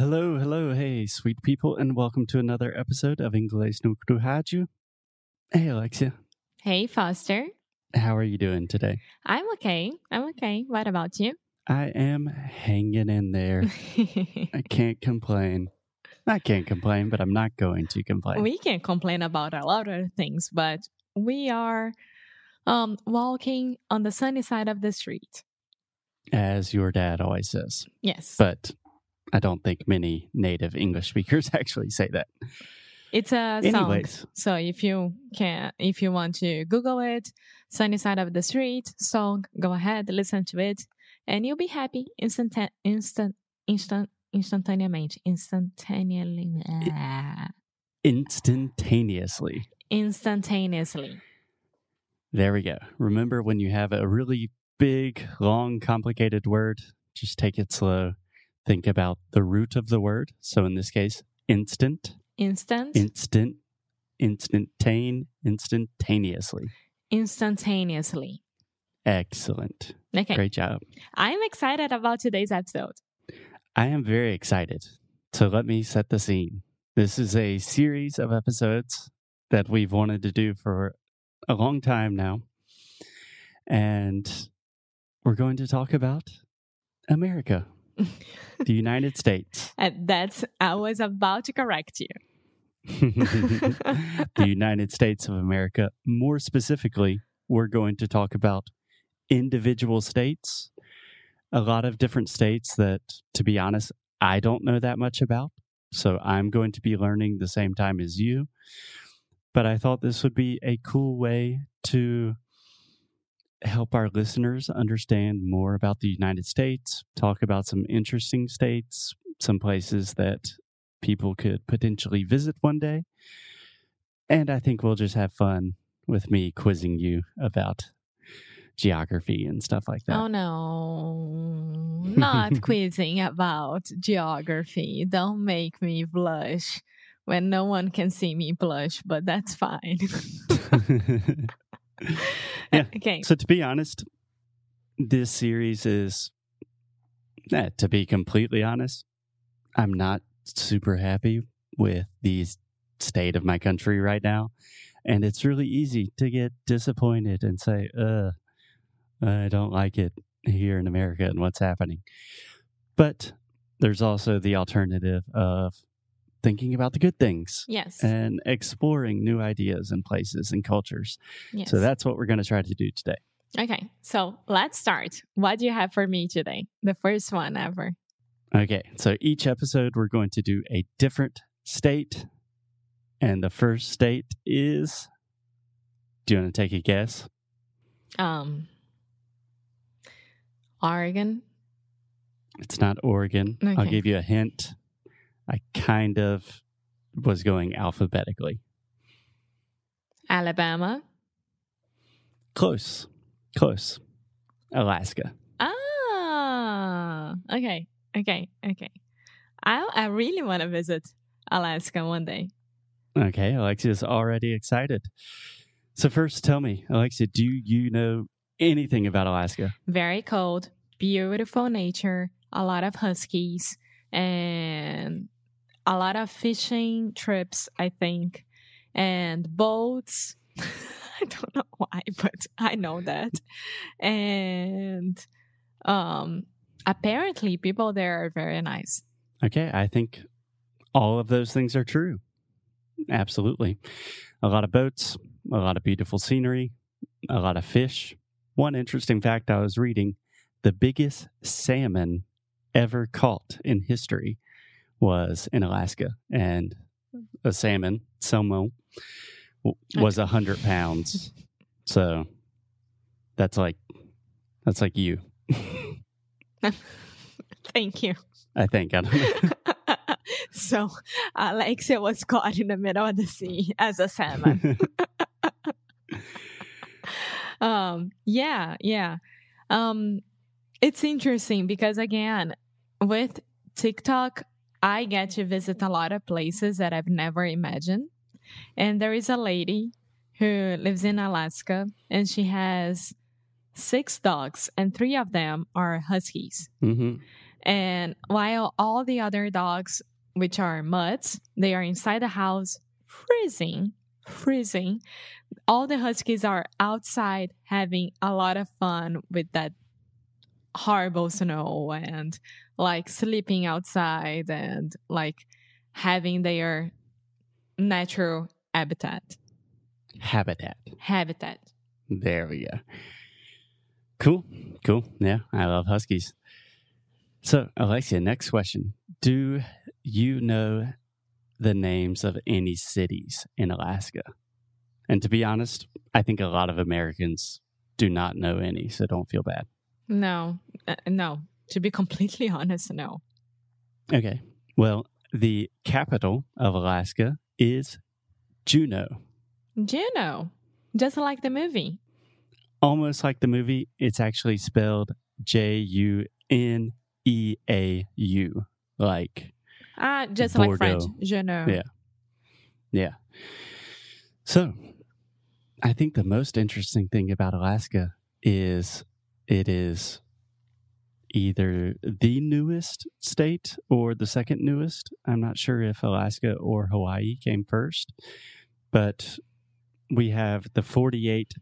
Hello, hello, hey, sweet people, and welcome to another episode of Inglês no Rádio. Hey, Alexia, Hey, Foster. how are you doing today? I'm okay. I'm okay. What about you? I am hanging in there. I can't complain. I can't complain, but I'm not going to complain. we can complain about a lot of things, but we are um, walking on the sunny side of the street. As your dad always says. Yes. But I don't think many native English speakers actually say that. it's a song. So if you can, if you want to Google it, sunny side of the street song, go ahead, listen to it, and you'll be happy instant, instant, instant, instantaneously, ah, instantaneously. instantaneously. There we go. Remember when you have a really big, long, complicated word, just take it slow. Think about the root of the word. So in this case, instant, Instant, instant, instantane, instantaneously. instantaneously. Excellent. Okay. Great job. I'm excited about today's episode. I am very excited. So let me set the scene. This is a series of episodes that we've wanted to do for a long time now. And we're going to talk about America, the United States. And that's, I was about to correct you. the United States of America. More specifically, we're going to talk about individual states, a lot of different states that, to be honest, I don't know that much about. So I'm going to be learning the same time as you. But I thought this would be a cool way to help our listeners understand more about the United States, talk about some interesting states, some places that people could potentially visit one day. And I think we'll just have fun with me quizzing you about geography and stuff like that. Oh no, not quizzing about geography. Don't make me blush when no one can see me blush, but that's fine. Yeah. Okay. so, to be honest, this series is, eh, to be completely honest, I'm not super happy with the state of my country right now. And it's really easy to get disappointed and say, uh, I don't like it here in America and what's happening. But there's also the alternative of thinking about the good things Yes. and exploring new ideas and places and cultures. yes. So that's what we're going to try to do today. okay. So let's start. What do you have for me today? The first one ever. Okay, so each episode we're going to do a different state. And the first state is. Do you want to take a guess? Um, Oregon. It's not Oregon. I'll give you a hint. I kind of was going alphabetically. Alabama. Close. Close. Alaska. Ah, okay, okay, okay. I I really want to visit Alaska one day. Okay, Alexia's already excited. So, first, tell me, Alexia, do you know anything about Alaska? Very cold, beautiful nature, a lot of huskies, and a lot of fishing trips. I think, and boats. I don't know why, but I know that. And um, apparently, people there are very nice. Okay, I think all of those things are true. Absolutely. A lot of boats, a lot of beautiful scenery, a lot of fish. One interesting fact I was reading the biggest salmon ever caught in history was in Alaska. And a salmon, salmon, was a 100 pounds. So that's like, that's like you, Thank you. I think. I don't know. so Alexia was caught in the middle of the sea as a salmon. um, yeah, yeah. Um, it's interesting because again, with TikTok, I get to visit a lot of places that I've never imagined. And there is a lady who lives in Alaska and she has six dogs, and three of them are huskies. hmm And while all the other dogs, which are mutts, they are inside the house freezing, freezing. All the huskies are outside having a lot of fun with that horrible snow and like sleeping outside and like having their natural habitat. Habitat. Habitat. There we go. Cool. Cool. Yeah, I love huskies. So, Alexia, next question. Do you know the names of any cities in Alaska? And to be honest, I think a lot of Americans do not know any, so don't feel bad. No, uh, no. To be completely honest, no. Okay. Well, the capital of Alaska is Juneau. Juneau, just like the movie. Almost like the movie, it's actually spelled J U N E A U, like Ah, just like French. Bordeaux. Juneau. Yeah. Yeah. So, I think the most interesting thing about Alaska is it is either the newest state or the second newest. I'm not sure if Alaska or Hawaii came first, but we have the 48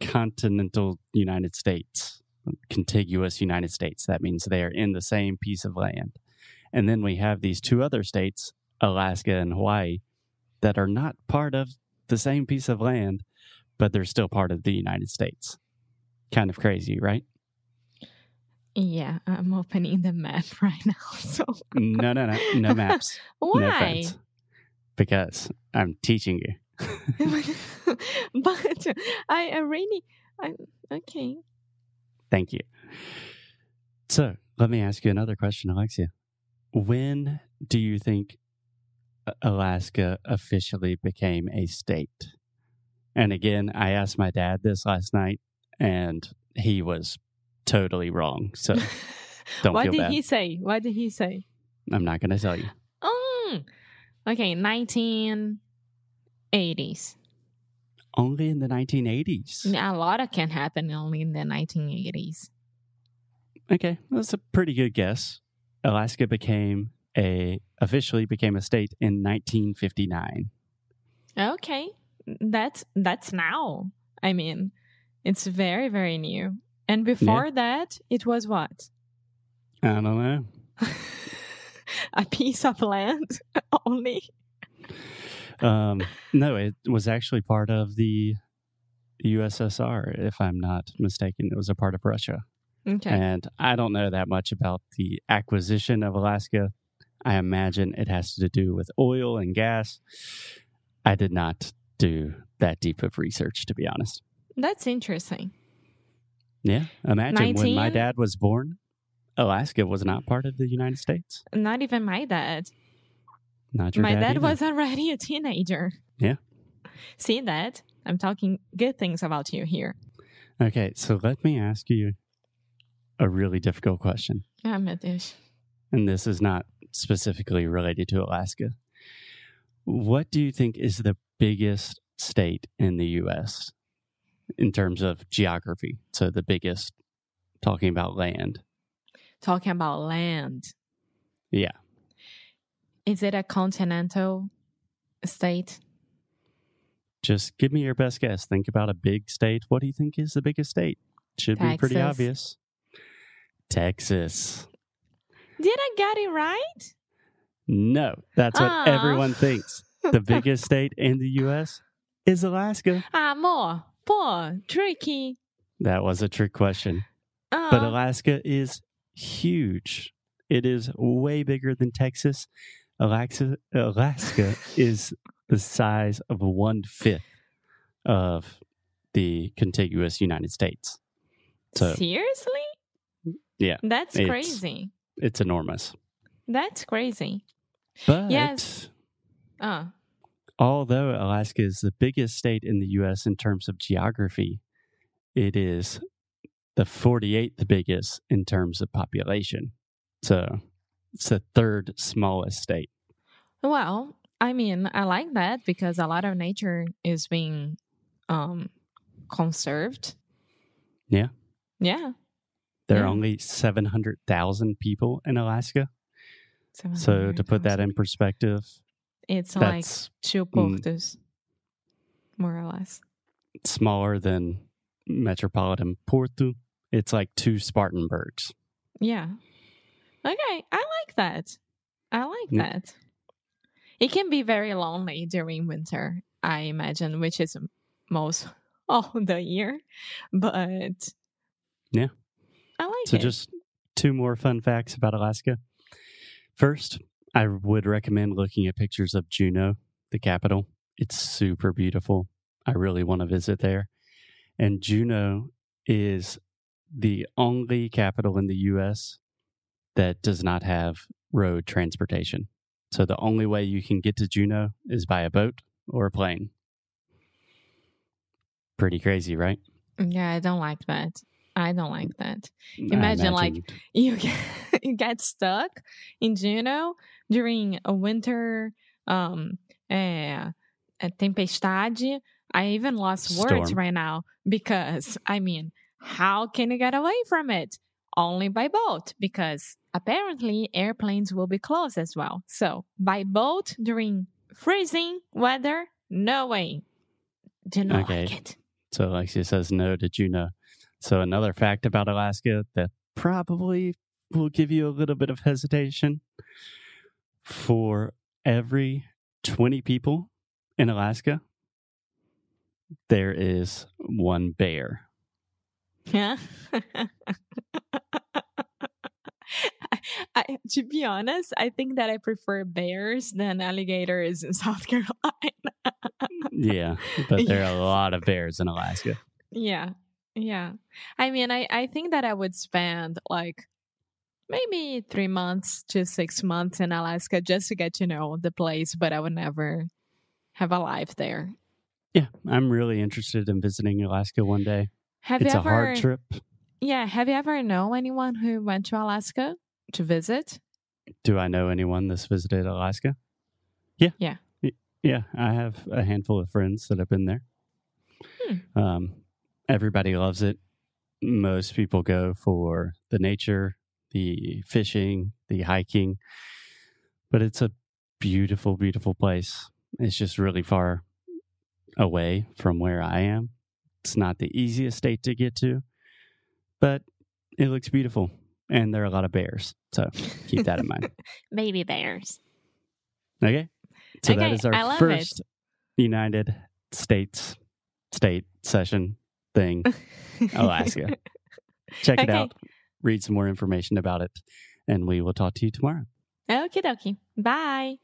continental United States, contiguous United States. That means they are in the same piece of land. And then we have these two other states, Alaska and Hawaii, that are not part of the same piece of land, but they're still part of the United States. Kind of crazy, right? Yeah, I'm opening the map right now. So No, no, no, no maps. No why? phones. Because I'm teaching you. but I, really, I okay. Thank you. So let me ask you another question, Alexia. When do you think Alaska officially became a state? And again, I asked my dad this last night, and he was totally wrong. So don't what feel did bad. he say? What did he say? I'm not going to tell you. Mm. Okay, 1980s. Only in the 1980s. A lot of can happen only in the 1980s. Okay, that's a pretty good guess. Alaska became a officially became a state in 1959. Okay, that's that's now. I mean, it's very very new. And before that, it was what? I don't know. a piece of land only. Um, no, it was actually part of the USSR, if I'm not mistaken. It was a part of Russia. Okay. And I don't know that much about the acquisition of Alaska. I imagine it has to do with oil and gas. I did not do that deep of research, to be honest. That's interesting. Yeah. Imagine when my dad was born, Alaska was not part of the United States. Not even my dad. Not your my dad. dad was already a teenager. Yeah. See that? I'm talking good things about you here. Okay, so let me ask you a really difficult question. Ah, meu Deus. And this is not specifically related to Alaska. What do you think is the biggest state in the U.S. in terms of geography? So, the biggest, talking about land. Talking about land. Yeah. Is it a continental state? Just give me your best guess. Think about a big state. What do you think is the biggest state? Should be pretty obvious. Texas. Did I get it right? No, that's what Ah. everyone thinks. The biggest state in the U.S. is Alaska. Amor, poor, tricky. That was a trick question. Uh, But Alaska is huge. It is way bigger than Texas. Alaska, Alaska is the size of one fifth of the contiguous United States. So seriously? Yeah, That's it's- crazy. it's enormous. That's crazy. But Yes. Uh, although Alaska is the biggest state in the U.S. in terms of geography, it is the 48th biggest in terms of population. So it's the third smallest state. well, I mean, I like that because a lot of nature is being um conserved. Yeah. Yeah. There are Yeah. only 700,000 people in Alaska. So to put that in perspective, it's like that's two mm. more or less. smaller than metropolitan Porto. It's like two Spartanburgs. Yeah. Okay, I like that. I like that. It can be very lonely during winter, I imagine, which is most all the year. But Yeah. I like So it. just two more fun facts about Alaska. First, I would recommend looking at pictures of Juneau, the capital. It's super beautiful. I really want to visit there. And Juneau is the only capital in the US that does not have road transportation. So the only way you can get to Juneau is by a boat or a plane. Pretty crazy, right? Mm, yeah, I don't like that. I don't like that. Mm, I Imagine, like, You get, you get stuck in Juneau during a winter um a tempestade. I even lost words right now because I mean, how can you get away from it? Only by boat because apparently airplanes will be closed as well. So by boat during freezing weather, no way. Do not Okay. like it. So Alexia says no to Juneau. So another fact about Alaska that probably will give you a little bit of hesitation. For every 20 people in Alaska, there is one bear. Yeah. I, to be honest, I think that I prefer bears than alligators in South Carolina. Yeah, but there are a lot of bears in Alaska. yeah. Yeah. I mean, I, I think that I would spend like maybe three months to six months in Alaska just to get to know the place, but I would never have a life there. Yeah, I'm really interested in visiting Alaska one day. Have it's you a hard trip. Yeah. Have you ever know anyone who went to Alaska to visit? Do I know anyone that's visited Alaska? Yeah. Yeah. Yeah, I have a handful of friends that have been there. Hmm. Um, everybody loves it. Most people go for the nature, the fishing, the hiking, but it's a beautiful, beautiful place. It's just really far away from where I am. It's not the easiest state to get to, but it looks beautiful. And there are a lot of bears. So keep that in mind. Baby bears. Okay. So that Okay, is our love it. first United States state session thing, Alaska. Check it Okay. out, read some more information about it, and we will talk to you tomorrow. Okie dokie. Bye.